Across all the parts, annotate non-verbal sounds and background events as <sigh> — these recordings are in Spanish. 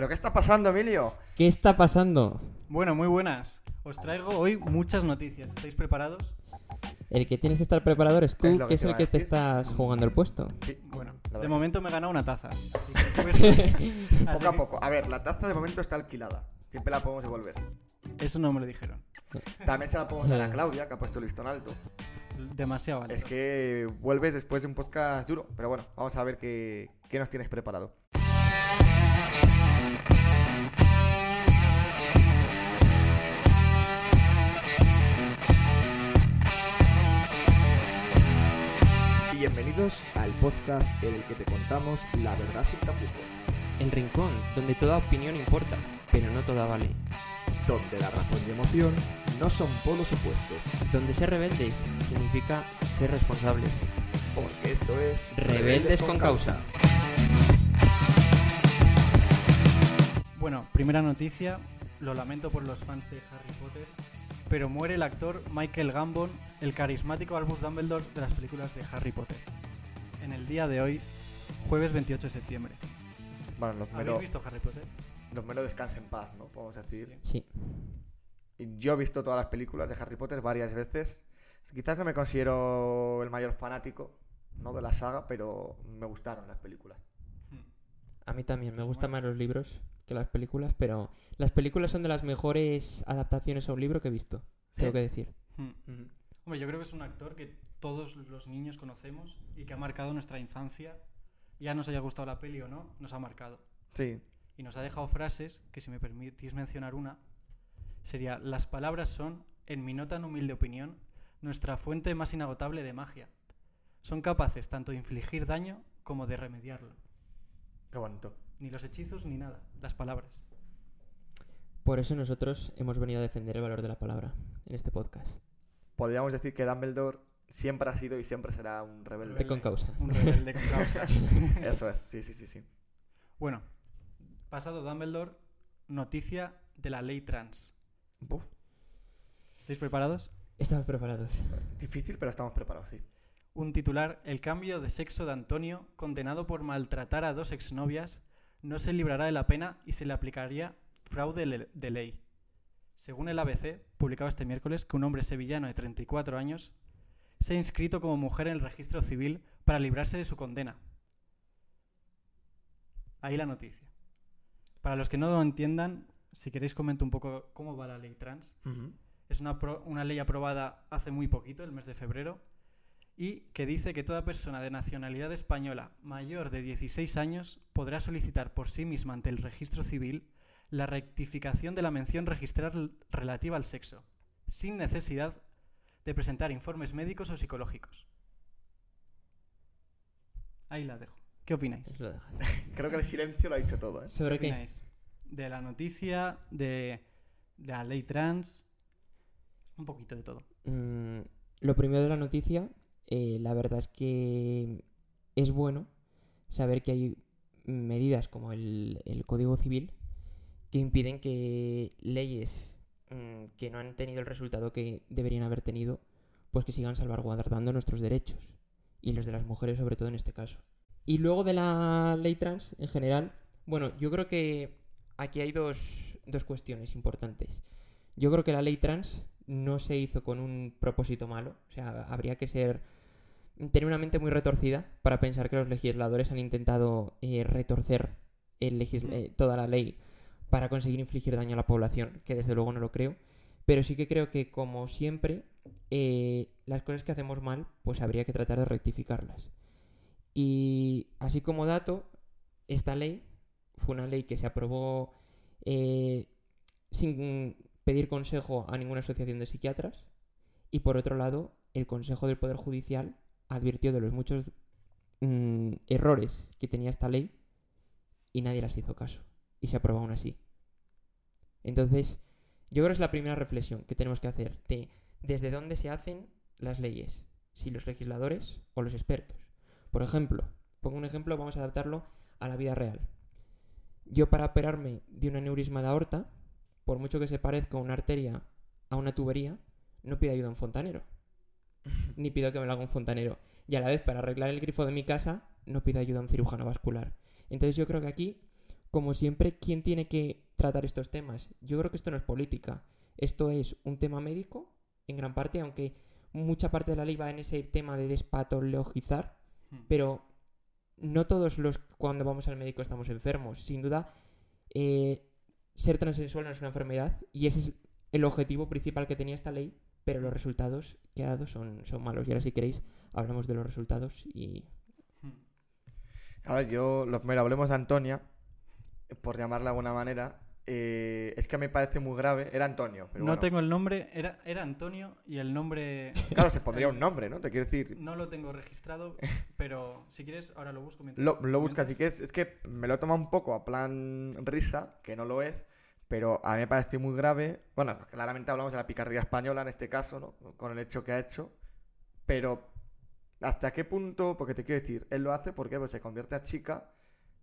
¿Pero qué está pasando, Emilio? ¿Qué está pasando? Bueno, muy buenas. Os traigo hoy muchas noticias. ¿Estáis preparados? El que tienes que estar preparado eres tú, Es lo que que es el que te estás jugando el puesto. Sí, Bueno, de momento me he ganado una taza. Así que, <laughs> así <laughs> poco a poco. A ver, la taza de momento está alquilada. Siempre la podemos devolver. Eso no me lo dijeron. También se la podemos dar a <laughs> Claudia, que ha puesto el listón alto. Demasiado alto. Es que vuelves después de un podcast duro. Pero bueno, vamos a ver qué, qué nos tienes preparado. Bienvenidos al podcast en el que te contamos la verdad sin tapujos, El rincón, donde toda opinión importa, pero no toda vale. donde la razón y emoción no son polos opuestos, Donde ser rebeldes significa ser responsables. porque esto es Rebeldes con causa. Bueno, primera noticia. Lo lamento por los fans de Harry Potter. Pero muere el actor Michael Gambon, el carismático Albus Dumbledore de las películas de Harry Potter. En el día de hoy, jueves 28 de septiembre. Bueno, los ¿Habéis mero, visto Harry Potter? los mero descansa en paz, ¿no? Podemos decir. Sí. Yo he visto todas las películas de Harry Potter varias veces. Quizás no me considero el mayor fanático, ¿no? De la saga, pero me gustaron las películas. A mí también me gustan Bueno. más los libros que las películas, pero las películas son de las mejores adaptaciones a un libro que he visto, ¿Sí? tengo que decir. Hmm. Hombre, yo creo que es un actor que todos los niños conocemos y que ha marcado nuestra infancia. Ya nos haya gustado la peli o no, nos ha marcado. Sí. Y nos ha dejado frases que, si me permitís mencionar una, sería: Las palabras son, en mi no tan humilde opinión, nuestra fuente más inagotable de magia. Son capaces tanto de infligir daño como de remediarlo. Qué bonito. Ni los hechizos ni nada, las palabras. Por eso nosotros hemos venido a defender el valor de la palabra en este podcast. Podríamos decir que Dumbledore siempre ha sido y siempre será un rebelde. De con causa. Un rebelde con causa. <laughs> Eso es, sí, sí, sí, sí. Bueno, pasado Dumbledore, noticia de la ley trans. Buf, ¿Estáis preparados? Estamos preparados. difícil, pero estamos preparados, sí. Un titular, el cambio de sexo de Antonio, condenado por maltratar a dos exnovias, no se librará de la pena y se le aplicaría fraude de ley. Según el ABC, publicaba este miércoles que un hombre sevillano de 34 años se ha inscrito como mujer en el registro civil para librarse de su condena. Ahí la noticia. Para los que no lo entiendan, si queréis comento un poco cómo va la ley trans. Es una, una ley aprobada hace muy poquito, el mes de febrero, y que dice que toda persona de nacionalidad española mayor de 16 años podrá solicitar por sí misma ante el registro civil la rectificación de la mención registral relativa al sexo, sin necesidad de presentar informes médicos o psicológicos. Ahí la dejo. ¿Qué opináis? Os lo dejo. <laughs> Creo que el silencio lo ha dicho todo, ¿eh? ¿Qué ¿Sobre qué? opináis? De la noticia, de, de la ley trans, un poquito de todo. Mm, lo primero de la noticia, eh, la verdad es que es bueno saber que hay medidas como el, Código Civil que impiden que leyes mm, que no han tenido el resultado que deberían haber tenido, pues que sigan salvaguardando nuestros derechos y los de las mujeres sobre todo en este caso. Y luego de la ley trans en general, bueno, yo creo que aquí hay dos, dos cuestiones importantes. Yo creo que la ley trans no se hizo con un propósito malo. O sea, habría que ser. Tener una mente muy retorcida para pensar que los legisladores han intentado eh, retorcer el legis- eh, toda la ley para conseguir infligir daño a la población, que desde luego no lo creo. Pero sí que creo que, como siempre, eh, las cosas que hacemos mal, pues habría que tratar de rectificarlas. Y así como dato, esta ley fue una ley que se aprobó eh, sin pedir consejo a ninguna asociación de psiquiatras. Y por otro lado, el Consejo del Poder Judicial advirtió de los muchos mm, errores que tenía esta ley y nadie las hizo caso. Y se aprobó aún así. Entonces, yo creo que es la primera reflexión que tenemos que hacer de desde dónde se hacen las leyes, si los legisladores o los expertos. Por ejemplo, pongo un ejemplo, vamos a adaptarlo a la vida real. Yo para operarme de un aneurisma de aorta, por mucho que se parezca una arteria a una tubería, no pido ayuda a un fontanero. <laughs> Ni pido que me lo haga un fontanero. Y a la vez, para arreglar el grifo de mi casa, no pido ayuda a un cirujano vascular. Entonces yo creo que aquí, como siempre, ¿quién tiene que tratar estos temas? Yo creo que esto no es política. Esto es un tema médico, en gran parte, aunque mucha parte de la ley va en ese tema de despatologizar, Hmm. pero no todos los cuando vamos al médico estamos enfermos. Sin duda, eh, ser transexual no es una enfermedad y ese es el objetivo principal que tenía esta ley, pero los resultados que ha dado son, son malos. Y ahora si queréis, hablamos de los resultados y... A ver, yo, lo primero, hablemos de Antonia, por llamarla de alguna manera. Eh, es que me parece muy grave. Era Antonio, pero no bueno. tengo el nombre, era, era Antonio y el nombre <laughs> Claro, se pondría un nombre, ¿no? Te quiero decir. no lo tengo registrado, <laughs> pero si quieres ahora lo busco mientras Lo, lo buscas, así que es, es que me lo he tomado un poco a plan risa, que no lo es, pero a mí me parece muy grave. Bueno, claramente hablamos de la picardía española en este caso, ¿no? Con el hecho que ha hecho. Pero, ¿hasta qué punto? Porque te quiero decir, él lo hace porque pues, se convierte a chica,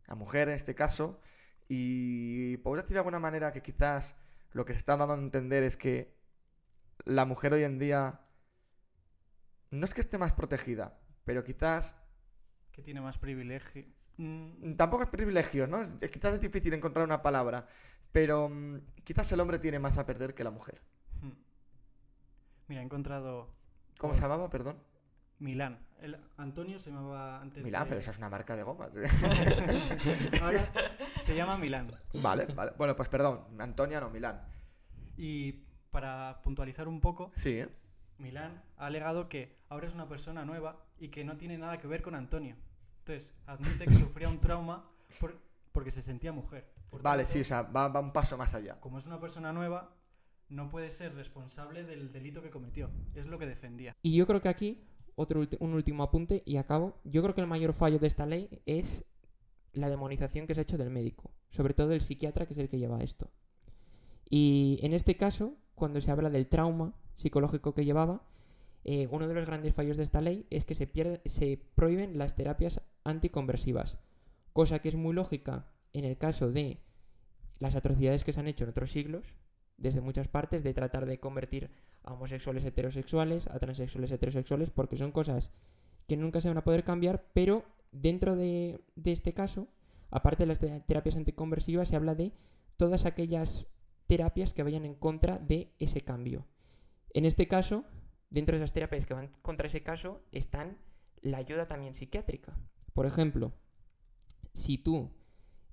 a mujer en este caso, y podría decir de alguna manera que quizás lo que se está dando a entender es que la mujer hoy en día no es que esté más protegida, pero quizás que tiene más privilegio. Mm, Tampoco es privilegio, ¿no? Es- es- quizás es difícil encontrar una palabra, pero mm, quizás el hombre tiene más a perder que la mujer. hmm. Mira, he encontrado ¿Cómo se llamaba, perdón? Milán. El Antonio se llamaba antes Milán, de- pero esa es una marca de gomas. <laughs> <laughs> Ahora se llama Milán. vale, vale. Bueno, pues perdón, Antonia no, Milán. Y para puntualizar un poco, Sí, ¿eh? Milán ha alegado que ahora es una persona nueva y que no tiene nada que ver con Antonio. Entonces, admite que sufría un trauma por- porque se sentía mujer. Por Vale, tanto, sí, o sea, va, va un paso más allá. Como es una persona nueva, no puede ser responsable del delito que cometió. Es lo que defendía. Y yo creo que aquí, otro un último apunte y acabo. Yo creo que el mayor fallo de esta ley es la demonización que se ha hecho del médico, sobre todo del psiquiatra, que es el que lleva esto. Y en este caso, cuando se habla del trauma psicológico que llevaba, eh, uno de los grandes fallos de esta ley es que se, pierde, se prohíben las terapias anticonversivas, cosa que es muy lógica en el caso de las atrocidades que se han hecho en otros siglos, desde muchas partes, de tratar de convertir a homosexuales heterosexuales, a transexuales heterosexuales, porque son cosas que nunca se van a poder cambiar, pero dentro de, este caso, aparte de las te- terapias anticonversivas, se habla de todas aquellas terapias que vayan en contra de ese cambio. En este caso, dentro de esas terapias que van contra ese caso, están la ayuda también psiquiátrica. Por ejemplo, si tú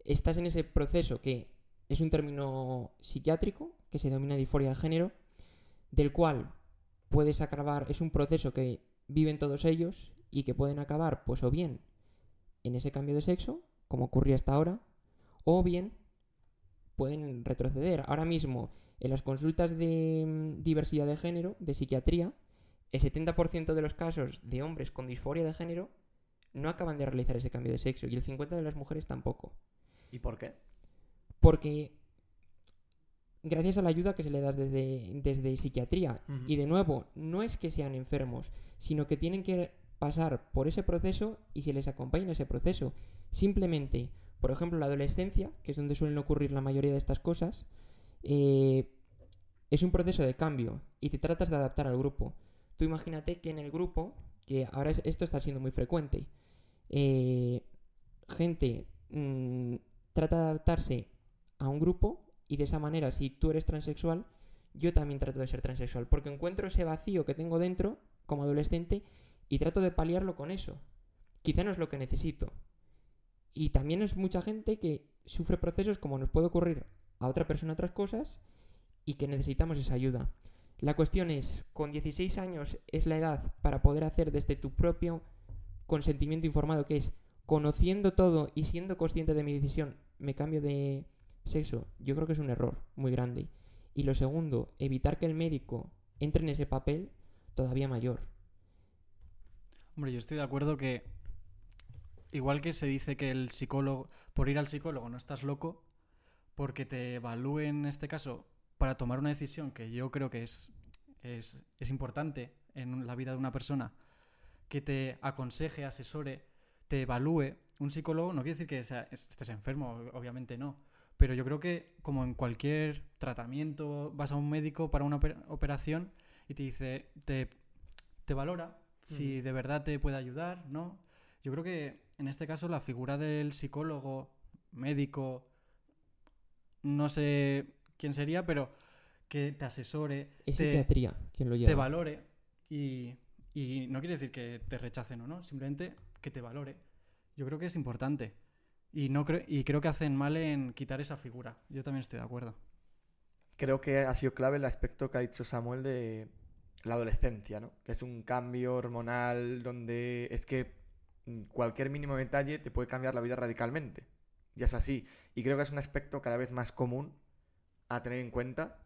estás en ese proceso que es un término psiquiátrico, que se denomina disforia de género, del cual puedes acabar, es un proceso que viven todos ellos y que pueden acabar, pues o bien en ese cambio de sexo, como ocurría hasta ahora, o bien pueden retroceder. Ahora mismo, en las consultas de mm, diversidad de género, de psiquiatría, el 70% de los casos de hombres con disforia de género no acaban de realizar ese cambio de sexo y el 50% de las mujeres tampoco. ¿Y por qué? Porque gracias a la ayuda que se le da desde, desde psiquiatría, y de nuevo, no es que sean enfermos, sino que tienen que pasar por ese proceso y se les acompaña en ese proceso. Simplemente, por ejemplo, la adolescencia, que es donde suelen ocurrir la mayoría de estas cosas, eh, es un proceso de cambio y te tratas de adaptar al grupo. Tú imagínate que en el grupo, que ahora es- esto está siendo muy frecuente, eh, gente mm, trata de adaptarse a un grupo y de esa manera, si tú eres transexual, yo también trato de ser transexual, porque encuentro ese vacío que tengo dentro como adolescente y trato de paliarlo con eso. Quizá no es lo que necesito. Y también es mucha gente que sufre procesos como nos puede ocurrir a otra persona otras cosas y que necesitamos esa ayuda. La cuestión es, con 16 años es la edad para poder hacer desde tu propio consentimiento informado, que es conociendo todo y siendo consciente de mi decisión, me cambio de sexo, yo creo que es un error muy grande. Y lo segundo, evitar que el médico entre en ese papel todavía mayor. Hombre, yo estoy de acuerdo que igual que se dice que el psicólogo, por ir al psicólogo no estás loco, porque te evalúe en este caso para tomar una decisión que yo creo que es, es, es importante en la vida de una persona, que te aconseje, asesore, te evalúe. Un psicólogo no quiere decir que sea- estés enfermo, obviamente no. Pero yo creo que como en cualquier tratamiento vas a un médico para una oper- operación y te dice, te, te valora si de verdad te puede ayudar, ¿no? Yo creo que en este caso la figura del psicólogo, médico, no sé quién sería, pero que te asesore, Es te, psiquiatría quien lo te lleva. valore y, y no quiere decir que te rechacen o no, simplemente que te valore. Yo creo que es importante. Y, no creo, y creo que hacen mal en quitar esa figura. Yo también estoy de acuerdo. Creo que ha sido clave el aspecto que ha dicho Samuel de la adolescencia, ¿no? Que es un cambio hormonal donde es que cualquier mínimo detalle te puede cambiar la vida radicalmente. Y es así. Y creo que es un aspecto cada vez más común a tener en cuenta,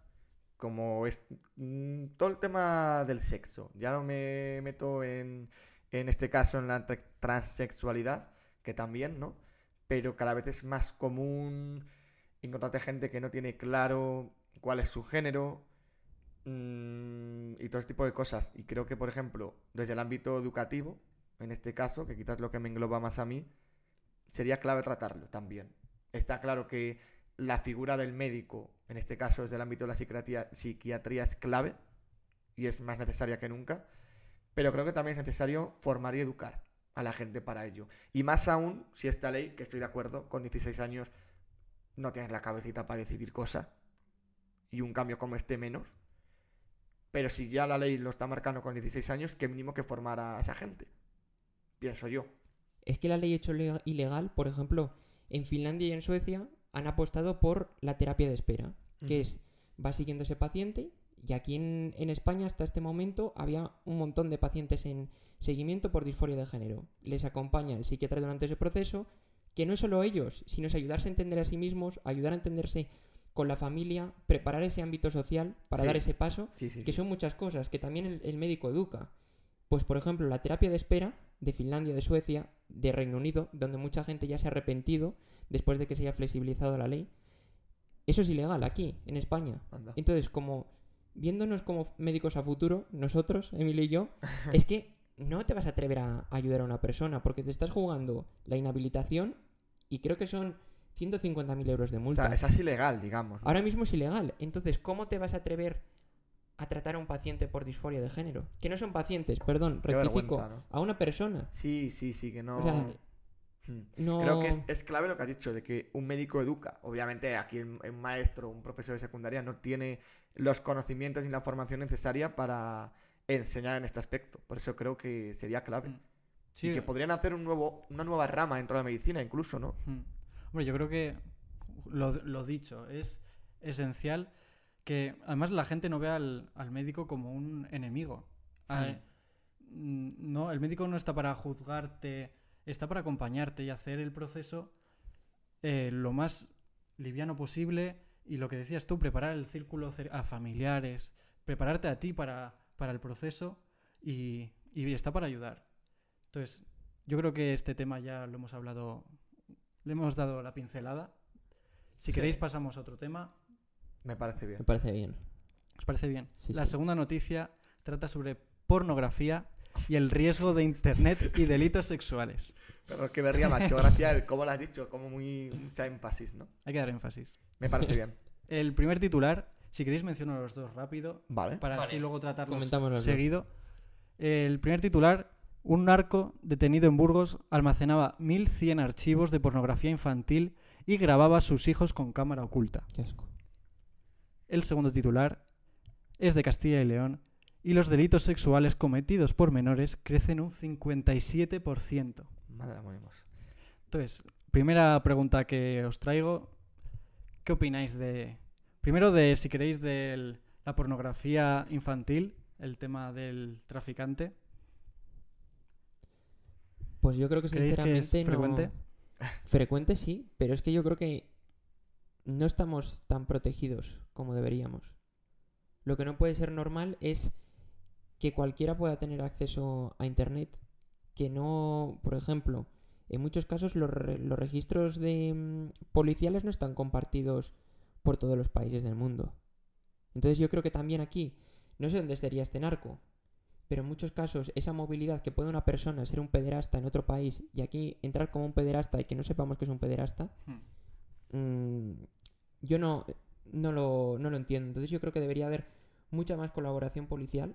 como es mm, todo el tema del sexo. Ya no me meto en, en este caso en la tra- transexualidad, que también, ¿no? Pero cada vez es más común encontrarte gente que no tiene claro cuál es su género mm, y todo ese tipo de cosas. Y creo que, por ejemplo, desde el ámbito educativo, en este caso, que quizás lo que me engloba más a mí, sería clave tratarlo también. Está claro que la figura del médico, en este caso desde el ámbito de la psiquiatría es clave y es más necesaria que nunca, pero creo que también es necesario formar y educar a la gente para ello. Y más aún si esta ley, que estoy de acuerdo, con 16 años no tienes la cabecita para decidir cosas y un cambio como este menos. Pero si ya la ley lo está marcando con 16 años, qué mínimo que formar a esa gente. Pienso yo. Es que la ley hecho lega- ilegal, por ejemplo, en Finlandia y en Suecia han apostado por la terapia de espera, que es, va siguiendo ese paciente y aquí en, en España hasta este momento había un montón de pacientes en seguimiento por disforia de género. Les acompaña el psiquiatra durante ese proceso, que no es solo ellos, sino es ayudarse a entender a sí mismos, ayudar a entenderse con la familia, preparar ese ámbito social para Sí. dar ese paso Sí, sí, que son muchas cosas que también el, el médico educa. Pues, por ejemplo, la terapia de espera de Finlandia, de Suecia, de Reino Unido, donde mucha gente ya se ha arrepentido después de que se haya flexibilizado la ley. Eso es ilegal aquí, en España. Anda. Entonces, como viéndonos como médicos a futuro, nosotros, Emilio y yo, <laughs> es que no te vas a atrever a ayudar a una persona porque te estás jugando la inhabilitación y creo que son 150.000 euros de O multa. sea, es así legal, digamos. ¿no? Ahora mismo es ilegal. Entonces, ¿cómo te vas a atrever a tratar a un paciente por disforia de género? Que no son pacientes, perdón, Qué rectifico. A una persona. Sí, sí, sí, que no. O sea. No. Creo que es, es clave lo que has dicho, de que un médico educa. Obviamente, aquí un, un maestro, un profesor de secundaria no tiene los conocimientos ni la formación necesaria para enseñar en este aspecto. Por eso creo que sería clave. Mm. Sí, Y que podrían hacer un nuevo, una nueva rama dentro de la medicina, incluso, ¿no? Mm. Hombre, yo creo que lo, lo dicho, es esencial que además la gente no vea al, al médico como un enemigo. Mm, no, el médico no está para juzgarte, está para acompañarte y hacer el proceso eh, lo más liviano posible y lo que decías tú, preparar el círculo a familiares, prepararte a ti para, para el proceso y, y está para ayudar. Entonces, yo creo que este tema ya lo hemos hablado, le hemos dado la pincelada. Si Sí. queréis pasamos a otro tema. Me parece bien. Me parece bien. ¿Os parece bien? Sí, la sí. segunda noticia trata sobre pornografía y el riesgo de Internet y delitos sexuales. Pero que me ría, macho. Gracias, el cómo lo has dicho, como muy mucha énfasis, ¿no? Hay que dar énfasis. Me parece bien. <laughs> El primer titular, si queréis menciono los dos rápido, Vale. para Vale. así luego tratarlos dos. seguido. El primer titular, un narco detenido en Burgos almacenaba 1.100 archivos de pornografía infantil y grababa a sus hijos con cámara oculta. Qué asco. El segundo titular es de Castilla y León y los delitos sexuales cometidos por menores crecen un 57%. Madre la movimos. Entonces, primera pregunta que os traigo, ¿qué opináis de... Primero de, si queréis, de la pornografía infantil, el tema del traficante? Pues yo creo que ¿Creéis que es sinceramente no- frecuente? <laughs> Frecuente sí, pero es que yo creo que no estamos tan protegidos como deberíamos. Lo que no puede ser normal es que cualquiera pueda tener acceso a Internet, que no, por ejemplo, en muchos casos los, re- los registros de mm, policiales no están compartidos por todos los países del mundo. Entonces yo creo que también aquí, no sé dónde sería este narco, pero en muchos casos esa movilidad que puede una persona ser un pederasta en otro país y aquí entrar como un pederasta y que no sepamos que es un pederasta, Hmm. mm, yo no, no, lo, no lo entiendo. Entonces yo creo que debería haber mucha más colaboración policial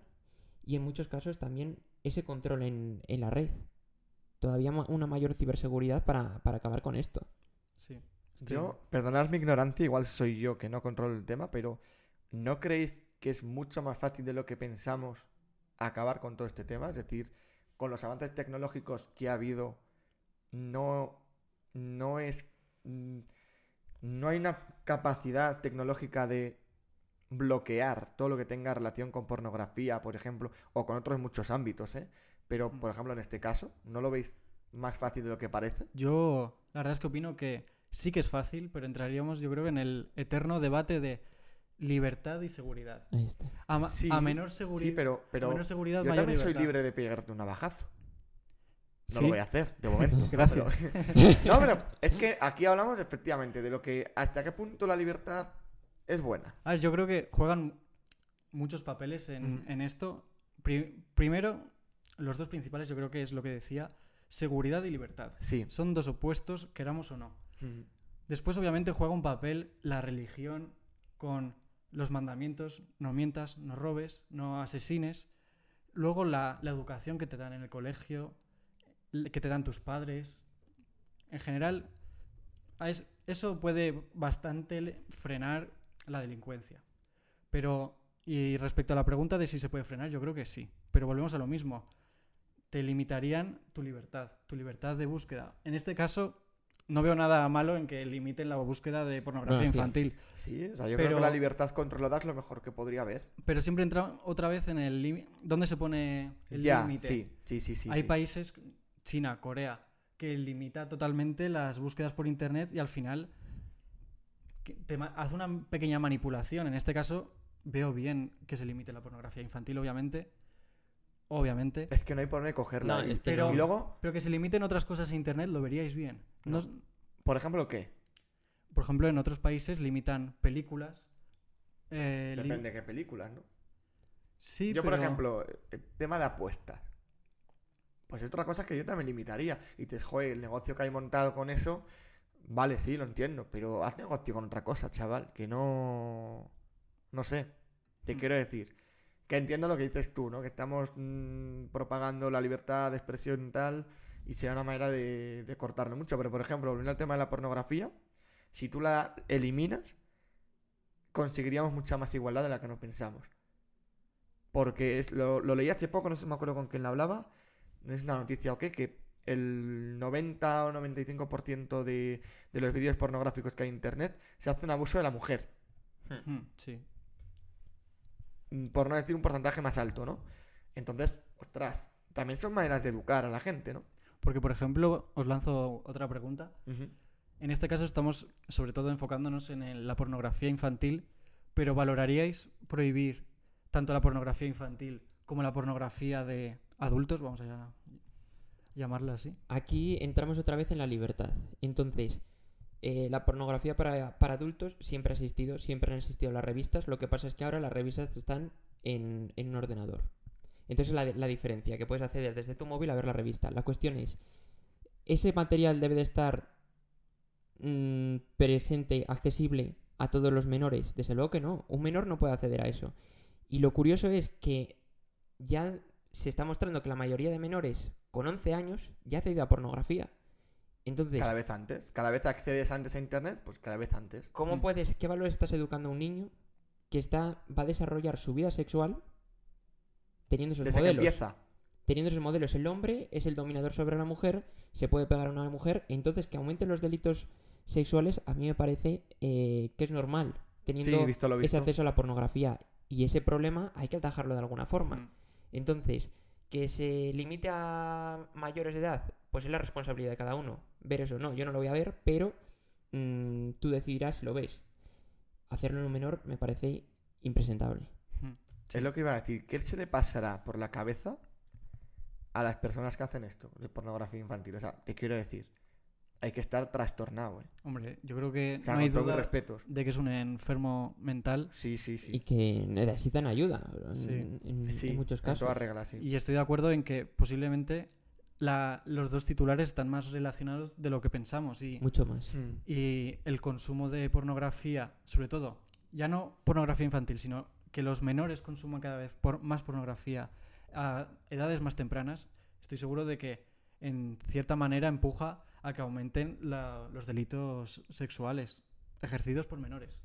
y en muchos casos también ese control en, en la red. Todavía ma- una mayor ciberseguridad para, para acabar con esto. Sí. Estoy- Yo, perdonad mi ignorancia, igual soy yo que no controlo el tema, pero ¿no creéis que es mucho más fácil de lo que pensamos acabar con todo este tema? Es decir, con los avances tecnológicos que ha habido, no, no es. mm, No hay una capacidad tecnológica de bloquear todo lo que tenga relación con pornografía, por ejemplo, o con otros muchos ámbitos, ¿eh? Pero, Mm. por ejemplo, en este caso, ¿no lo veis más fácil de lo que parece? Yo, la verdad es que opino que sí que es fácil, pero entraríamos, yo creo, en el eterno debate de libertad y seguridad. Ahí está. A, Sí, menor Sí, seguridad, pero, pero menor seguridad yo mayor también soy libertad. libre de pegarte un navajazo. No ¿Sí? lo voy a hacer, de momento. <laughs> ¿no? Gracias. Pero- <laughs> no, pero es que aquí hablamos efectivamente de lo que hasta qué punto la libertad es buena. A ver, yo creo que juegan muchos papeles en, esto. Pri- primero, los dos principales yo creo que es lo que decía, seguridad y libertad. Sí. Son dos opuestos, queramos o no. Mm. Después, obviamente, juega un papel la religión con los mandamientos, no mientas, no robes, no asesines. Luego la, la educación que te dan en el colegio, que te dan tus padres. En general, eso puede bastante frenar la delincuencia. Pero, y respecto a la pregunta de si se puede frenar, yo creo que sí. Pero volvemos a lo mismo. Te limitarían tu libertad, tu libertad de búsqueda. En este caso, no veo nada malo en que limiten la búsqueda de pornografía infantil. Sí, o sea, yo creo Pero- que la libertad controlada es lo mejor que podría haber. Pero siempre entra otra vez en el límite. ¿Dónde se pone el límite? sí, sí, sí, sí. Hay sí. países, China, Corea, que limita totalmente las búsquedas por internet y al final te hace una pequeña manipulación. En este caso, veo bien que se limite la pornografía infantil, obviamente. Obviamente. Es que no hay por dónde cogerla. No, y, Pero- y luego, Pero que se limiten otras cosas en internet lo veríais bien. No- por ejemplo, ¿qué? por ejemplo, en otros países limitan películas. eh, lim- Depende de qué películas, ¿no? Sí, yo, por ejemplo, el tema de apuestas. Pues es otra cosa que yo también limitaría. Y te joder, el negocio que hay montado con eso, vale, sí, lo entiendo, pero haz negocio con otra cosa, chaval, que no... No sé, te Mm. quiero decir. Que entiendo lo que dices tú, ¿no? Que estamos mm, propagando la libertad de expresión y tal, y sea una manera de, de cortarlo mucho. Pero, por ejemplo, volviendo al tema de la pornografía, si tú la eliminas, conseguiríamos mucha más igualdad de la que nos pensamos. Porque es, lo, lo leí hace poco, no sé me acuerdo con quién la hablaba. No es una noticia o qué, que el 90 o 95% de, de los vídeos pornográficos que hay en internet se hace un abuso de la mujer. Mm, Sí. Mm, Por no decir un porcentaje más alto, ¿no? Entonces, ostras, también son maneras de educar a la gente, ¿no? Porque, por ejemplo, os lanzo otra pregunta. En este caso estamos sobre todo enfocándonos en el- la pornografía infantil, pero ¿valoraríais prohibir tanto la pornografía infantil como la pornografía de adultos? Vamos a llamarla así. Aquí entramos otra vez en la libertad. Entonces, eh, la pornografía para, para adultos siempre ha existido, siempre han existido las revistas. Lo que pasa es que ahora las revistas están en, en un ordenador. Entonces, la, la diferencia, que puedes acceder desde tu móvil a ver la revista. La cuestión es, ¿ese material debe de estar mm, presente, accesible a todos los menores? Desde luego que no. Un menor no puede acceder a eso. Y lo curioso es que ya se está mostrando que la mayoría de menores con 11 años ya accede a pornografía. Entonces, Cada vez antes. Cada vez accedes antes a internet, pues cada vez antes. ¿cómo Mm. puedes, qué valor estás educando a un niño que está, va a desarrollar su vida sexual teniendo esos Desde que modelos? empieza. Teniendo esos modelos, el hombre es el dominador sobre la mujer, se puede pegar a una mujer, entonces que aumenten los delitos sexuales a mí me parece eh, que es normal, teniendo Sí, visto lo ese acceso a la pornografía. Y ese problema hay que atajarlo de alguna forma. Mm. Entonces, que se limite a mayores de edad, pues es la responsabilidad de cada uno. Ver eso, no, yo no lo voy a ver, pero mm, tú decidirás si lo ves. Hacerlo en un menor me parece impresentable. Mm. Es lo que iba a decir. ¿Qué se le pasará por la cabeza a las personas que hacen esto de pornografía infantil? O sea, te quiero decir, hay que estar trastornado, ¿eh? Hombre, yo creo que O sea, no hay duda respetos. de que es un enfermo mental Sí, sí, sí. Y que necesitan ayuda en, Sí. en- Sí, en muchos en casos. sí. y estoy de acuerdo en que posiblemente la- los dos titulares están más relacionados de lo que pensamos y, Mucho más. Mm. y el consumo de pornografía, sobre todo, ya no pornografía infantil, sino que los menores consuman cada vez por- más pornografía a edades más tempranas, estoy seguro de que en cierta manera empuja a que aumenten la- los delitos sexuales ejercidos por menores.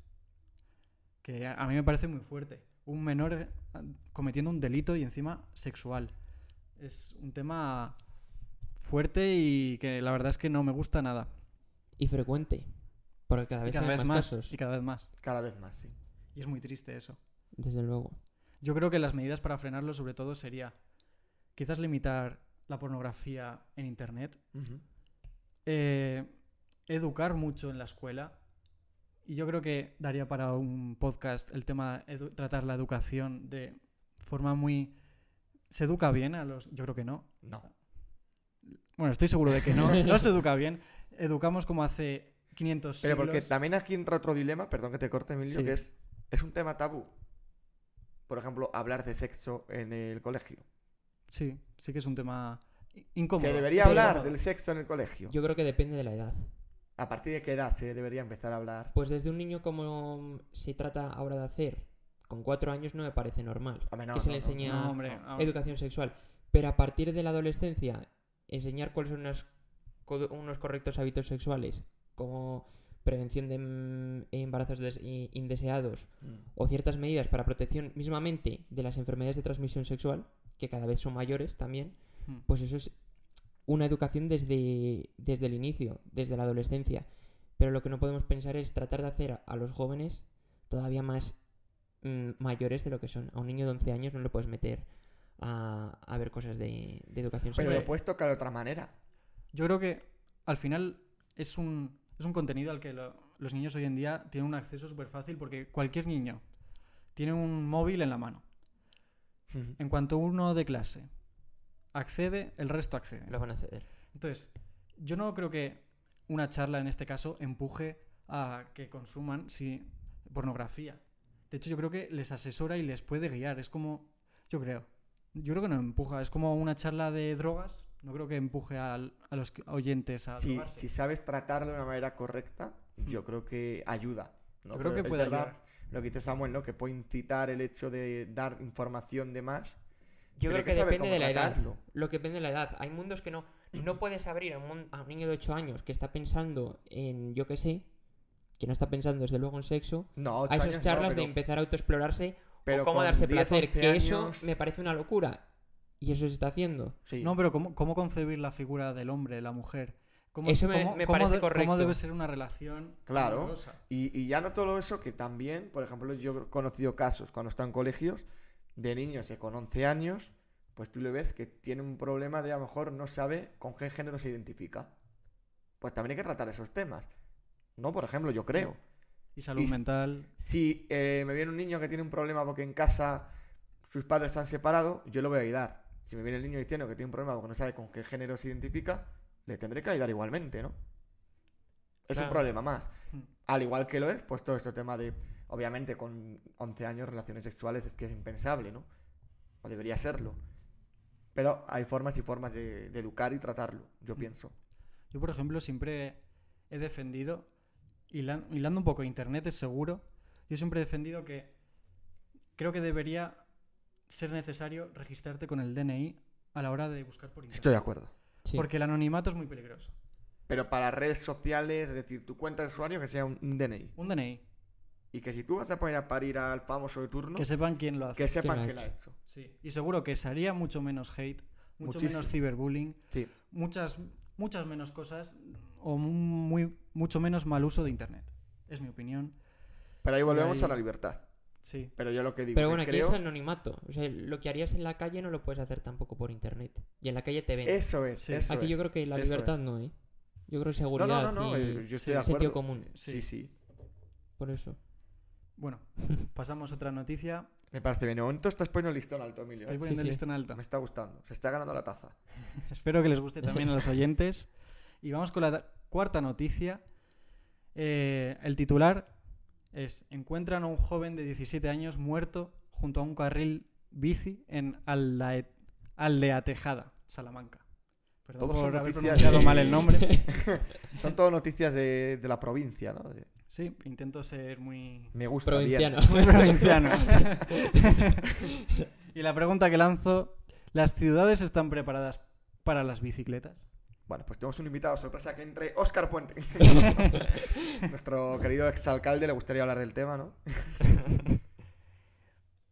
Que a, a mí me parece muy fuerte. Un menor eh, cometiendo un delito y encima sexual. Es un tema fuerte y que la verdad es que no me gusta nada. Y frecuente. Porque cada vez cada hay vez más, más. casos. Y cada vez más. Cada vez más, sí. Y es muy triste eso. Desde luego. Yo creo que las medidas para frenarlo sobre todo sería quizás limitar la pornografía en Internet. Eh, educar mucho en la escuela. Y yo creo que daría para un podcast el tema edu- tratar la educación de forma muy... ¿Se educa bien a los...? Yo creo que no. No. Bueno, estoy seguro de que no. No se educa bien. Educamos como hace 500 Pero siglos. porque también aquí entra otro dilema, perdón que te corte, Emilio, Sí. que es, es un tema tabú. Por ejemplo, hablar de sexo en el colegio. Sí, sí que es un tema incómodo. ¿Se debería hablar del sexo en el colegio? Yo creo que depende de la edad. ¿A partir de qué edad se debería empezar a hablar? Pues desde un niño como se trata ahora de hacer, con cuatro años no me parece normal. Hombre, no, que se le no, enseña No, hombre. ah, educación sexual. Pero a partir de la adolescencia, enseñar cuáles son unos, co- unos correctos hábitos sexuales, como prevención de mm, embarazos indeseados Mm. o ciertas medidas para protección mismamente de las enfermedades de transmisión sexual, que cada vez son mayores también. Pues eso es una educación desde, desde el inicio, desde la adolescencia. Pero lo que no podemos pensar es tratar de hacer a, los jóvenes todavía más mm, mayores de lo que son. A un niño de 11 años no le puedes meter a, a ver cosas de, de educación Pero sexual. lo puedes tocar de otra manera. Yo creo que al final es un, es un contenido al que lo- los niños hoy en día tienen un acceso súper fácil porque cualquier niño tiene un móvil en la mano. En cuanto uno de clase accede, el resto accede. Lo van a ceder. Entonces, yo no creo que una charla en este caso empuje a que consuman sí, pornografía. De hecho, yo creo que les asesora y les puede guiar. Es como, yo creo. Yo creo que no empuja. Es como una charla de drogas. No creo que empuje al- a los oyentes a Si, drogarse. si sabes tratarlo de una manera correcta, yo creo que ayuda. ¿no? Hmm. Yo creo Pero que puede verdad ayudar. Lo que dice Samuel, ¿no? Que puede incitar el hecho de dar información de más. Yo creo que depende de la edad. Lo que depende de la edad. Hay mundos que no. No puedes abrir a un, a un niño de 8 años que está pensando en, yo qué sé, que no está pensando desde luego en sexo, No, a esas no, charlas de empezar a autoexplorarse pero o cómo darse 10, placer. 11 Que eso me parece una locura. Y eso se está haciendo. sí. No, pero ¿cómo, cómo concebir la figura del hombre, la mujer? ¿Cómo, Eso me- cómo- me cómo parece de- correcto. ¿Cómo debe ser una relación Claro. Y, y ya no todo eso, que también, por ejemplo, yo he conocido casos cuando están en colegios de niños que con 11 años, pues tú le ves que tiene un problema de a lo mejor no sabe con qué género se identifica. Pues también hay que tratar esos temas. No, por ejemplo, yo creo. Y salud Y- mental. Si eh, me viene un niño que tiene un problema porque en casa sus padres están separados, yo lo voy a ayudar. Si me viene el niño diciendo que tiene un problema porque no sabe con qué género se identifica, le tendré que ayudar igualmente, ¿no? Es un problema más. Hmm. Al igual que lo es, pues todo este tema de, obviamente, con 11 años, relaciones sexuales es que es impensable, ¿no? O debería serlo. Pero hay formas y formas de, de educar y tratarlo, yo Mm. pienso. Yo, por ejemplo, siempre he defendido, hilan- hilando un poco Internet es seguro, yo siempre he defendido que creo que debería ser necesario registrarte con el DNI a la hora de buscar por Internet. Estoy de acuerdo. Sí. Porque el anonimato es muy peligroso. Pero para redes sociales, es decir, tu cuenta de usuario que sea un, un DNI. Un DNI, Y que si tú vas a poner a parir al famoso de turno, que sepan quién lo hace. que sepan lo ha que lo ha hecho. Sí. Y seguro que sería mucho menos hate, mucho Muchísimo. menos ciberbullying, Sí. muchas, muchas menos cosas o muy, mucho menos mal uso de Internet. Es mi opinión. Pero ahí volvemos ahí- a la libertad. Sí. Pero yo lo que digo, Pero que bueno, aquí creo, es anonimato. O sea, lo que harías en la calle no lo puedes hacer tampoco por internet. Y en la calle te ven. eso es, Sí. eso aquí yo creo que la libertad es. no, ¿eh? Yo creo No, seguridad no, no, no, y eh, yo estoy sí, de acuerdo. sentido común. Sí, sí. Por eso. Bueno, <laughs> pasamos a otra noticia. Me parece bien. De momento estás poniendo el listón alto, Emilio. Estoy ¿eh? poniendo sí. el listón alto. Me está gustando. Se está ganando la taza. <laughs> Espero que les guste también a los oyentes. <laughs> Y vamos con la cuarta noticia. Eh, el titular es: Encuentran a un joven de 17 años muerto junto a un carril bici en Aldae- Aldeatejada, Salamanca. Perdón Todos por haber pronunciado de- mal el nombre. <laughs> Son todo noticias de, de la provincia, ¿no? De- Sí, intento ser muy, Me gusta. Provinciano. <laughs> muy provinciano. <laughs> y la pregunta que lanzo: ¿las ciudades están preparadas para las bicicletas? Bueno, pues tenemos un invitado sorpresa que entre Óscar Puente. Nuestro querido exalcalde le gustaría hablar del tema, ¿no?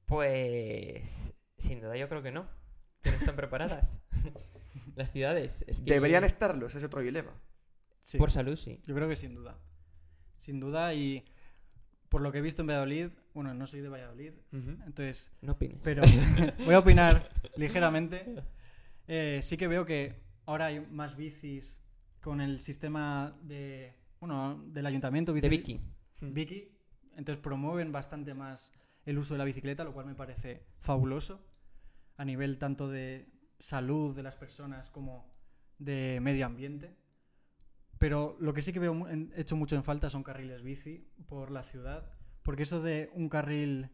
Pues sin duda yo creo que no. Que no están preparadas. Las ciudades. Es que Deberían estarlo, ese es otro dilema. Sí, Por salud, sí. yo creo que sin duda. Sin duda y por lo que he visto en Valladolid, bueno, no soy de Valladolid, entonces, No opines. pero <laughs> voy a opinar ligeramente. Eh, sí que veo que ahora hay más bicis con el sistema de, bueno, del ayuntamiento. De Vicky. Vicky, entonces promueven bastante más el uso de la bicicleta, lo cual me parece fabuloso a nivel tanto de salud de las personas como de medio ambiente. Pero lo que sí que veo hecho mucho en falta son carriles bici por la ciudad, porque eso de un carril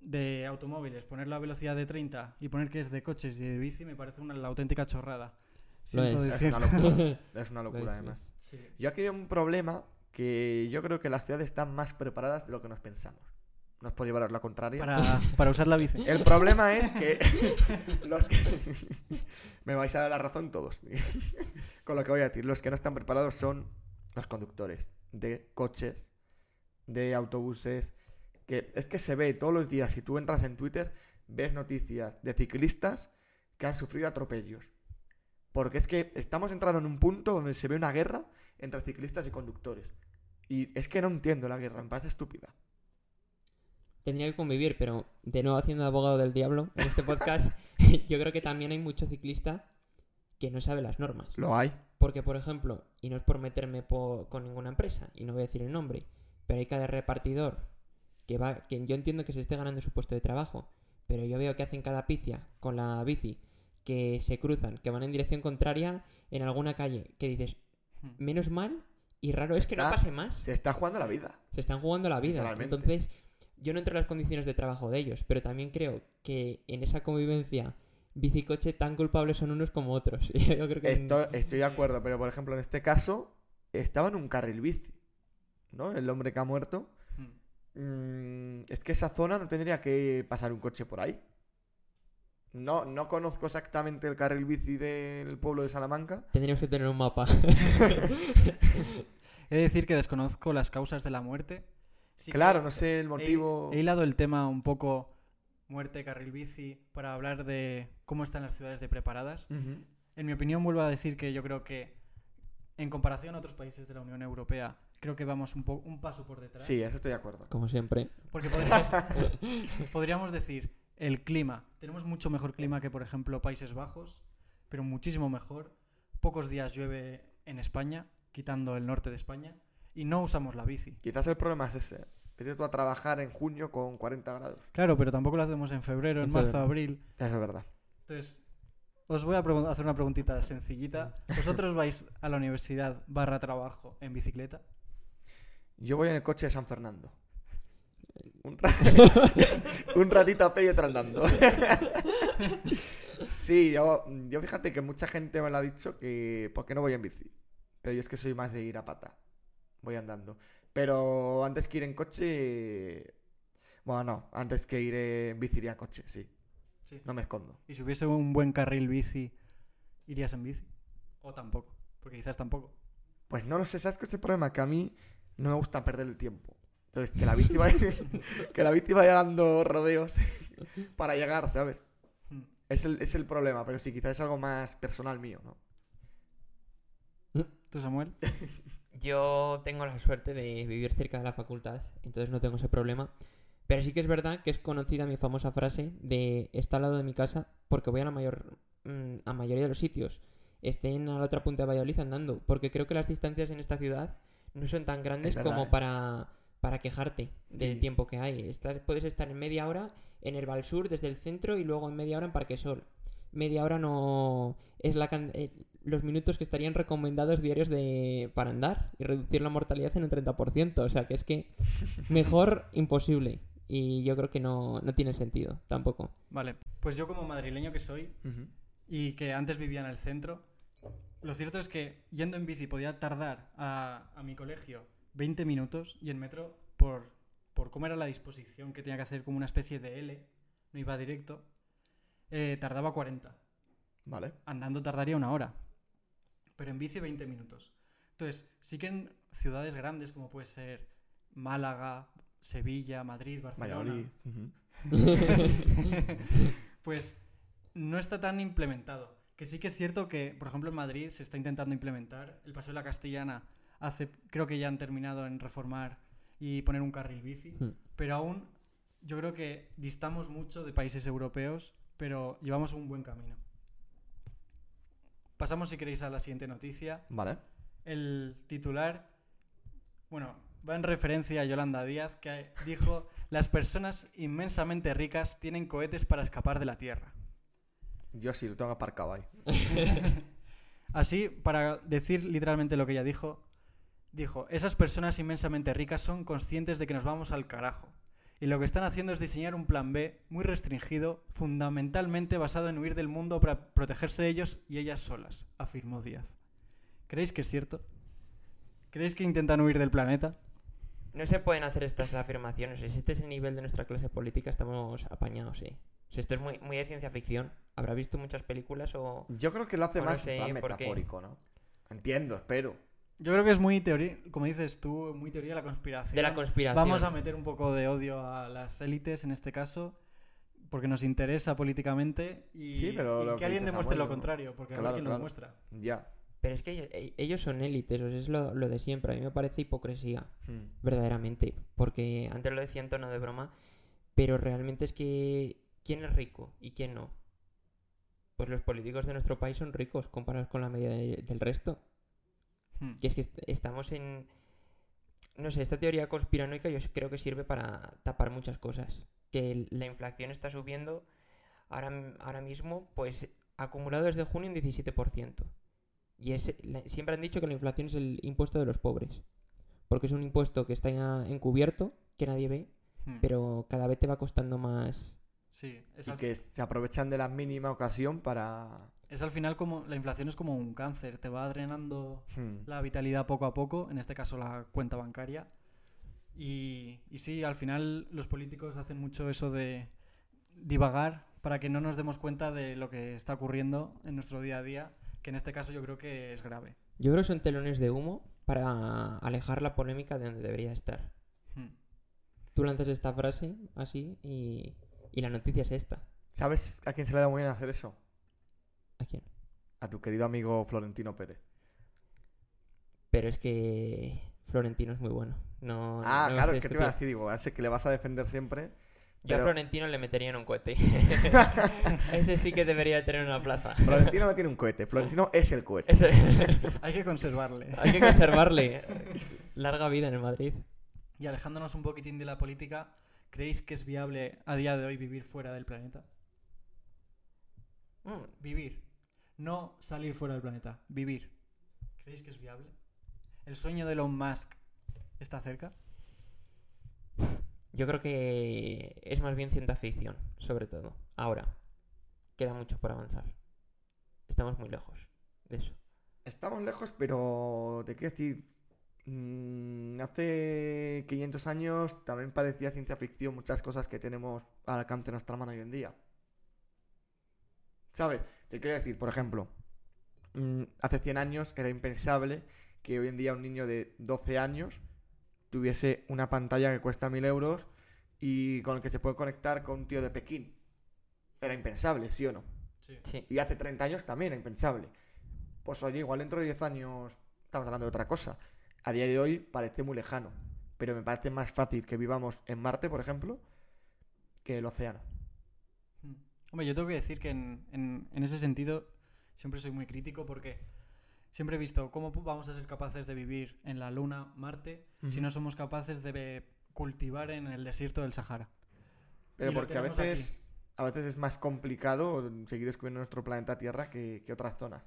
de automóviles, poner la velocidad de 30 y poner que es de coches y de bici me parece una la auténtica chorrada. Siento es. Una locura. <laughs> Es una Lo locura, es, además. Sí. Yo aquí veo un problema que yo creo que las ciudades están más preparadas de lo que nos pensamos. No es por llevaros la contraria. Para, para usar la bici. El problema es que, <laughs> los que- <laughs> me vais a dar la razón todos <laughs> con lo que voy a decir. Los que no están preparados son los conductores de coches, de autobuses, que es que se ve todos los días, si tú entras en Twitter, ves noticias de ciclistas que han sufrido atropellos. Porque es que estamos entrando en un punto donde se ve una guerra entre ciclistas y conductores. Y es que no entiendo la guerra, me parece estúpida. Tendría que convivir, pero de nuevo haciendo de abogado del diablo en este podcast, <laughs> yo creo que también hay mucho ciclista que no sabe las normas. Lo hay. Porque, por ejemplo, y no es por meterme po- con ninguna empresa, y no voy a decir el nombre, pero hay cada repartidor que va, que yo entiendo que se esté ganando su puesto de trabajo, pero yo veo que hacen cada picia con la bici, que se cruzan, que van en dirección contraria en alguna calle, que dices, menos mal y raro es que no pase más. Se está jugando la vida. Se están jugando la vida. Entonces, yo no entro en las condiciones de trabajo de ellos, pero también creo que en esa convivencia bicicoche tan culpables son unos como otros. <laughs> yo creo que Esto- estoy de acuerdo, pero por ejemplo, en este caso, estaba en un carril bici. ¿No? El hombre que ha muerto. Mm. Mm, es que esa zona no tendría que pasar un coche por ahí. No, no conozco exactamente el carril bici del pueblo de Salamanca. tendríamos que tener un mapa. <laughs> <laughs> He de decir que desconozco las causas de la muerte. Claro, no sé el he- motivo. He, hilado el tema un poco muerte, carril bici, para hablar de cómo están las ciudades de preparadas. En mi opinión, vuelvo a decir que yo creo que, en comparación a otros países de la Unión Europea, creo que vamos un, po- un paso por detrás. Sí, eso estoy de acuerdo. Como siempre. Porque podría- <laughs> podríamos decir, el clima. Tenemos mucho mejor clima que, por ejemplo, Países Bajos, pero muchísimo mejor. Pocos días llueve en España, quitando el norte de España, y no usamos la bici. Quizás el problema es ese. Empiezas tú a trabajar en junio con 40 grados. Claro, pero tampoco lo hacemos en febrero, en, En marzo, febrero. abril. Eso es verdad. Entonces, os voy a hacer una preguntita sencillita. ¿Vosotros vais a la universidad barra trabajo en bicicleta? Yo voy en el coche de San Fernando. <laughs> Un, ra- <laughs> un ratito a pie y otro andando. <laughs> sí, yo, yo fíjate que mucha gente me lo ha dicho que ¿por qué no voy en bici? Pero yo es que soy más de ir a pata. Voy andando. Pero antes que ir en coche... Bueno, no. Antes que ir en bici iría a coche, sí. Sí. No me escondo. Y si hubiese un buen carril bici, ¿irías en bici? ¿O tampoco? Porque quizás tampoco. Pues no lo sé, ¿sabes qué es el problema? Que a mí no me gusta perder el tiempo. Entonces, que la bici vaya, <laughs> que la bici vaya dando rodeos <laughs> para llegar, ¿sabes? Hmm. Es el, es el problema, pero sí, quizás es algo más personal mío, ¿no? ¿Tú, Samuel? <laughs> Yo tengo la suerte de vivir cerca de la facultad, entonces no tengo ese problema. Pero sí que es verdad que es conocida mi famosa frase de está al lado de mi casa porque voy a la mayor mm, a mayoría de los sitios. Estén a la otra punta de Valladolid andando, porque creo que las distancias en esta ciudad no son tan grandes verdad, como ¿eh? para, para quejarte del Sí. tiempo que hay. Estás, puedes estar en media hora en el Sur desde el centro y luego en media hora en Parquesol. Media hora no es la can- eh, los minutos que estarían recomendados diarios de para andar y reducir la mortalidad en un 30%. O sea que es que mejor <laughs> imposible. Y yo creo que no, no tiene sentido tampoco. Vale. Pues yo como madrileño que soy y que antes vivía en el centro, lo cierto es que yendo en bici podía tardar a, a mi colegio 20 minutos y en metro, por, por cómo era la disposición que tenía que hacer como una especie de L, no iba directo, eh, tardaba 40. Vale. Andando tardaría una hora. Pero en bici 20 minutos. Entonces, sí que en ciudades grandes como puede ser Málaga, Sevilla, Madrid, Barcelona, Valladolid. ujú. <laughs> pues no está tan implementado. Que sí que es cierto que, por ejemplo, en Madrid se está intentando implementar. El Paseo de la Castellana hace, creo que ya han terminado en reformar y poner un carril bici. Hmm. Pero aún yo creo que distamos mucho de países europeos, pero llevamos un buen camino. Pasamos, si queréis, a la siguiente noticia. Vale. El titular, bueno, va en referencia a Yolanda Díaz, que dijo, las personas inmensamente ricas tienen cohetes para escapar de la Tierra. Yo sí, lo tengo aparcado ahí. <laughs> Así, para decir literalmente lo que ella dijo, dijo, esas personas inmensamente ricas son conscientes de que nos vamos al carajo. Y lo que están haciendo es diseñar un plan B muy restringido, fundamentalmente basado en huir del mundo para protegerse ellos y ellas solas, afirmó Díaz. ¿Creéis que es cierto? ¿Creéis que intentan huir del planeta? No se pueden hacer estas afirmaciones. Si este es el nivel de nuestra clase política, estamos apañados, sí. Si esto es muy, muy de ciencia ficción, ¿habrá visto muchas películas o...? Yo creo que lo hace No más porque- metafórico, ¿no? Entiendo, espero. Yo creo que es muy teoría, como dices tú, muy teoría de la conspiración. De la conspiración. Vamos a meter un poco de odio a las élites en este caso, porque nos interesa políticamente y, Sí, pero y lo que, que alguien demuestre lo contrario, porque Claro, habrá quien lo claro. demuestra. Ya. Pero es que ellos, e- ellos son élites, o sea, es lo, lo de siempre. A mí me parece hipocresía, Hmm. verdaderamente. Porque antes lo decía en tono de broma, pero realmente es que... ¿Quién es rico y quién no? Pues los políticos de nuestro país son ricos comparados con la media de- del resto. Hmm. Que es que est- estamos en... No sé, esta teoría conspiranoica yo creo que sirve para tapar muchas cosas. Que la inflación está subiendo ahora, ahora mismo, pues acumulado desde junio un 17%. Y es, la- siempre han dicho que la inflación es el impuesto de los pobres. Porque es un impuesto que está encubierto, que nadie ve, Hmm. pero cada vez te va costando más. Sí, es Y al, que se aprovechan de la mínima ocasión para... es al final como la inflación es como un cáncer, te va drenando Hmm. la vitalidad poco a poco, en este caso la cuenta bancaria. Y, y sí, al final los políticos hacen mucho eso de divagar para que no nos demos cuenta de lo que está ocurriendo en nuestro día a día, que en este caso yo creo que es grave. Yo creo que son telones de humo para alejar la polémica de donde debería estar. Hmm. Tú lanzas esta frase así y, y la noticia es esta. ¿Sabes a quién se le da muy bien hacer eso? ¿A quién? A tu querido amigo Florentino Pérez. Pero es que Florentino es muy bueno. No, ah, no claro, es que te iba a decir, digo, a ese que le vas a defender siempre. Yo a Florentino le metería en un cohete. <laughs> Ese sí que debería tener una plaza. Florentino no tiene un cohete, Florentino es el cohete. Hay que conservarle. Hay que conservarle. Larga vida en el Madrid. Y alejándonos un poquitín de la política, ¿creéis que es viable a día de hoy vivir fuera del planeta? Mm, Vivir. No salir fuera del planeta. Vivir. ¿Creéis que es viable? ¿El sueño de Elon Musk está cerca? Yo creo que es más bien ciencia ficción, sobre todo. Ahora, queda mucho por avanzar. Estamos muy lejos de eso. Estamos lejos, pero te quiero decir, mm, hace 500 años también parecía ciencia ficción muchas cosas que tenemos al alcance de nuestra mano hoy en día. ¿Sabes? Te quiero decir, por ejemplo, mm, hace 100 años era impensable que hoy en día un niño de 12 años tuviese una pantalla que cuesta 1000 euros y con el que se puede conectar con un tío de Pekín. Era impensable, ¿sí o no? Sí. Sí. Y hace 30 años también era impensable. Pues oye, igual dentro de 10 años estamos hablando de otra cosa. A día de hoy parece muy lejano. Pero me parece más fácil que vivamos en Marte, por ejemplo, que el océano. Hombre, yo tengo que decir que en, en- en ese sentido siempre soy muy crítico porque siempre he visto cómo vamos a ser capaces de vivir en la Luna, Marte, si no somos capaces de cultivar en el desierto del Sahara. Pero Y porque a veces, a veces es más complicado seguir descubriendo nuestro planeta Tierra que, que otras zonas.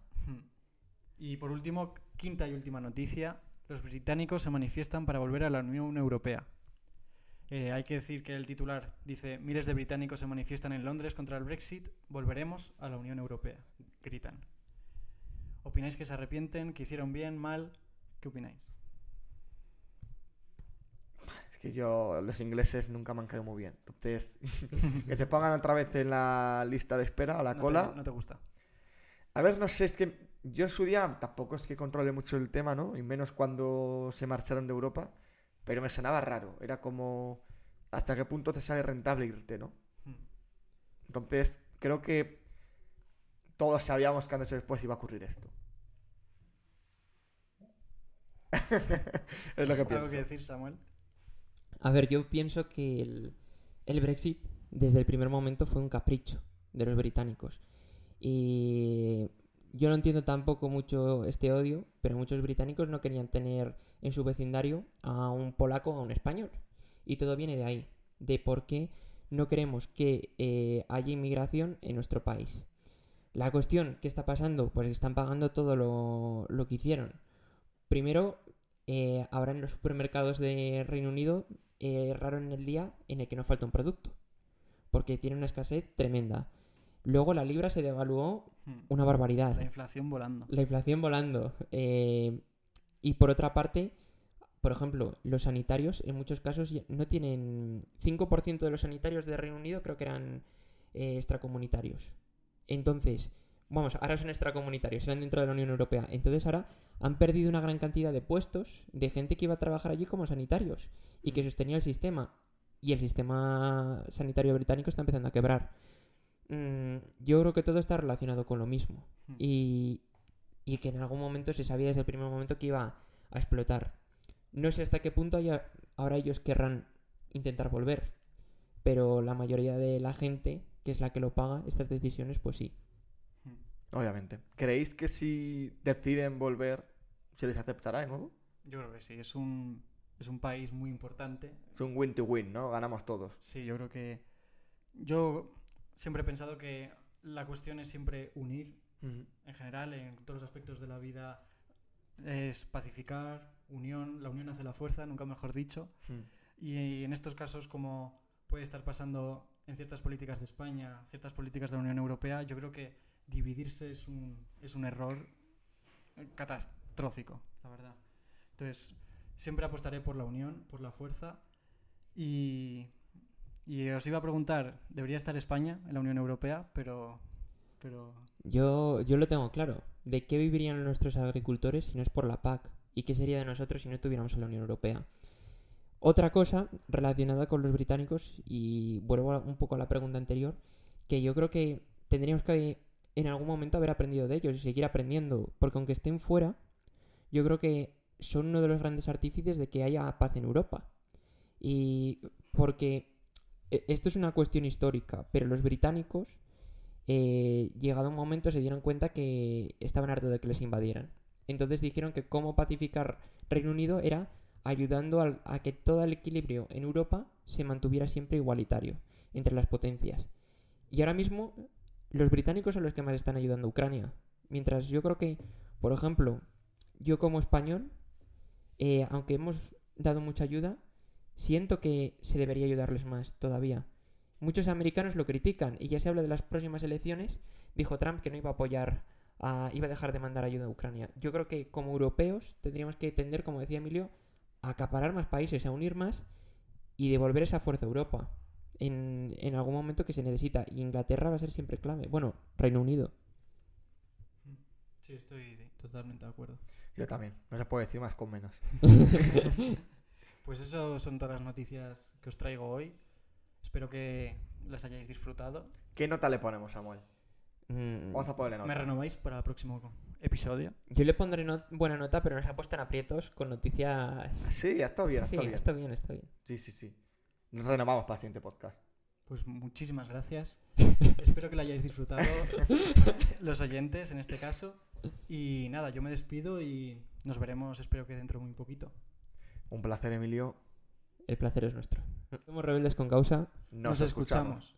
Y por último, quinta y última noticia, los británicos se manifiestan para volver a la Unión Europea. Eh, hay que decir que el titular dice, miles de británicos se manifiestan en Londres contra el Brexit, volveremos a la Unión Europea, gritan. ¿Opináis que se arrepienten, que hicieron bien, mal? ¿Qué opináis? Es que yo, los ingleses nunca me han caído muy bien. Entonces, <laughs> que se pongan otra vez en la lista de espera, a la No te- cola. no te gusta. A ver, no sé, es que yo en su día tampoco es que controle mucho el tema, ¿no? Y menos cuando se marcharon de Europa, pero me sonaba raro. Era como, ¿hasta qué punto te sale rentable irte, ¿no? Hmm. Entonces, creo que todos sabíamos que antes o después iba a ocurrir esto. <laughs> es lo que ¿Algo pienso. que decir, Samuel? A ver, yo pienso que el, el Brexit desde el primer momento fue un capricho de los británicos. Y yo no entiendo tampoco mucho este odio, pero muchos británicos no querían tener en su vecindario a un polaco o a un español. Y todo viene de ahí, de por qué no queremos que eh, haya inmigración en nuestro país. La cuestión, ¿qué está pasando? Pues están pagando todo lo, lo que hicieron. Primero, eh, ahora en los supermercados de Reino Unido eh, raro en el día en el que no falta un producto. Porque tiene una escasez tremenda. Luego la libra se devaluó Hmm. una barbaridad. La inflación volando. La inflación volando. Eh, y por otra parte, por ejemplo, los sanitarios en muchos casos no tienen... 5% de los sanitarios de Reino Unido creo que eran eh, extracomunitarios. Entonces, vamos, ahora son extracomunitarios, eran dentro de la Unión Europea. Entonces ahora han perdido una gran cantidad de puestos de gente que iba a trabajar allí como sanitarios y que sostenía el sistema. Y el sistema sanitario británico está empezando a quebrar. Mm, yo creo que todo está relacionado con lo mismo. Hmm. Y, y que en algún momento se sabía desde el primer momento que iba a explotar. No sé hasta qué punto haya- ahora ellos querrán intentar volver, pero la mayoría de la gente, que es la que lo paga, estas decisiones, pues sí. Hmm. Obviamente. ¿Creéis que si deciden volver, se les aceptará de nuevo? Yo creo que sí, es un, es un país muy importante. Es un win to win, ¿no? Ganamos todos. Sí, yo creo que... Yo siempre he pensado que la cuestión es siempre unir, en general, en todos los aspectos de la vida, es pacificar, unión, la unión hace la fuerza, nunca mejor dicho. Y en estos casos, como puede estar pasando en ciertas políticas de España, ciertas políticas de la Unión Europea, yo creo que dividirse es un, es un error catastrófico, la verdad. Entonces, siempre apostaré por la unión, por la fuerza. Y, y os iba a preguntar, ¿debería estar España en la Unión Europea? Pero... pero Yo, yo lo tengo claro. ¿De qué vivirían nuestros agricultores si no es por la PAC? ¿Y qué sería de nosotros si no estuviéramos en la Unión Europea? Otra cosa relacionada con los británicos, y vuelvo un poco a la pregunta anterior, que yo creo que tendríamos que en algún momento haber aprendido de ellos y seguir aprendiendo, porque aunque estén fuera, yo creo que son uno de los grandes artífices de que haya paz en Europa. Y porque esto es una cuestión histórica, pero los británicos, eh, llegado un momento, se dieron cuenta que estaban hartos de que les invadieran. Entonces dijeron que cómo pacificar Reino Unido era ayudando a que todo el equilibrio en Europa se mantuviera siempre igualitario entre las potencias. Y ahora mismo los británicos son los que más están ayudando a Ucrania. Mientras yo creo que, por ejemplo, yo como español, eh, aunque hemos dado mucha ayuda, siento que se debería ayudarles más todavía. Muchos americanos lo critican y ya se habla de las próximas elecciones. Dijo Trump que no iba a apoyar, a- iba a dejar de mandar ayuda a Ucrania. Yo creo que como europeos tendríamos que tender, como decía Emilio, a acaparar más países, a unir más y devolver esa fuerza a Europa en, en algún momento que se necesita. Y Inglaterra va a ser siempre clave. Bueno, Reino Unido. sí, estoy totalmente de acuerdo. Yo también. No se puede decir más con menos. <laughs> <laughs> Pues eso son todas las noticias que os traigo hoy. Espero que las hayáis disfrutado. ¿Qué nota le ponemos, Samuel? Mm, Vamos a ponerle nota. ¿Me renováis para el próximo episodio? Yo le pondré buena nota, pero nos ha puesto en aprietos con noticias. Sí, está bien, sí, está bien. está bien, está bien. Sí, sí, sí. Nos renovamos para el siguiente podcast. Pues muchísimas gracias. <laughs> Espero que lo hayáis disfrutado <laughs> los oyentes en este caso. Y nada, yo me despido y nos veremos, espero que dentro de muy poquito. Un placer, Emilio. El placer es nuestro. Somos rebeldes con causa. Nos, Nos escuchamos. escuchamos.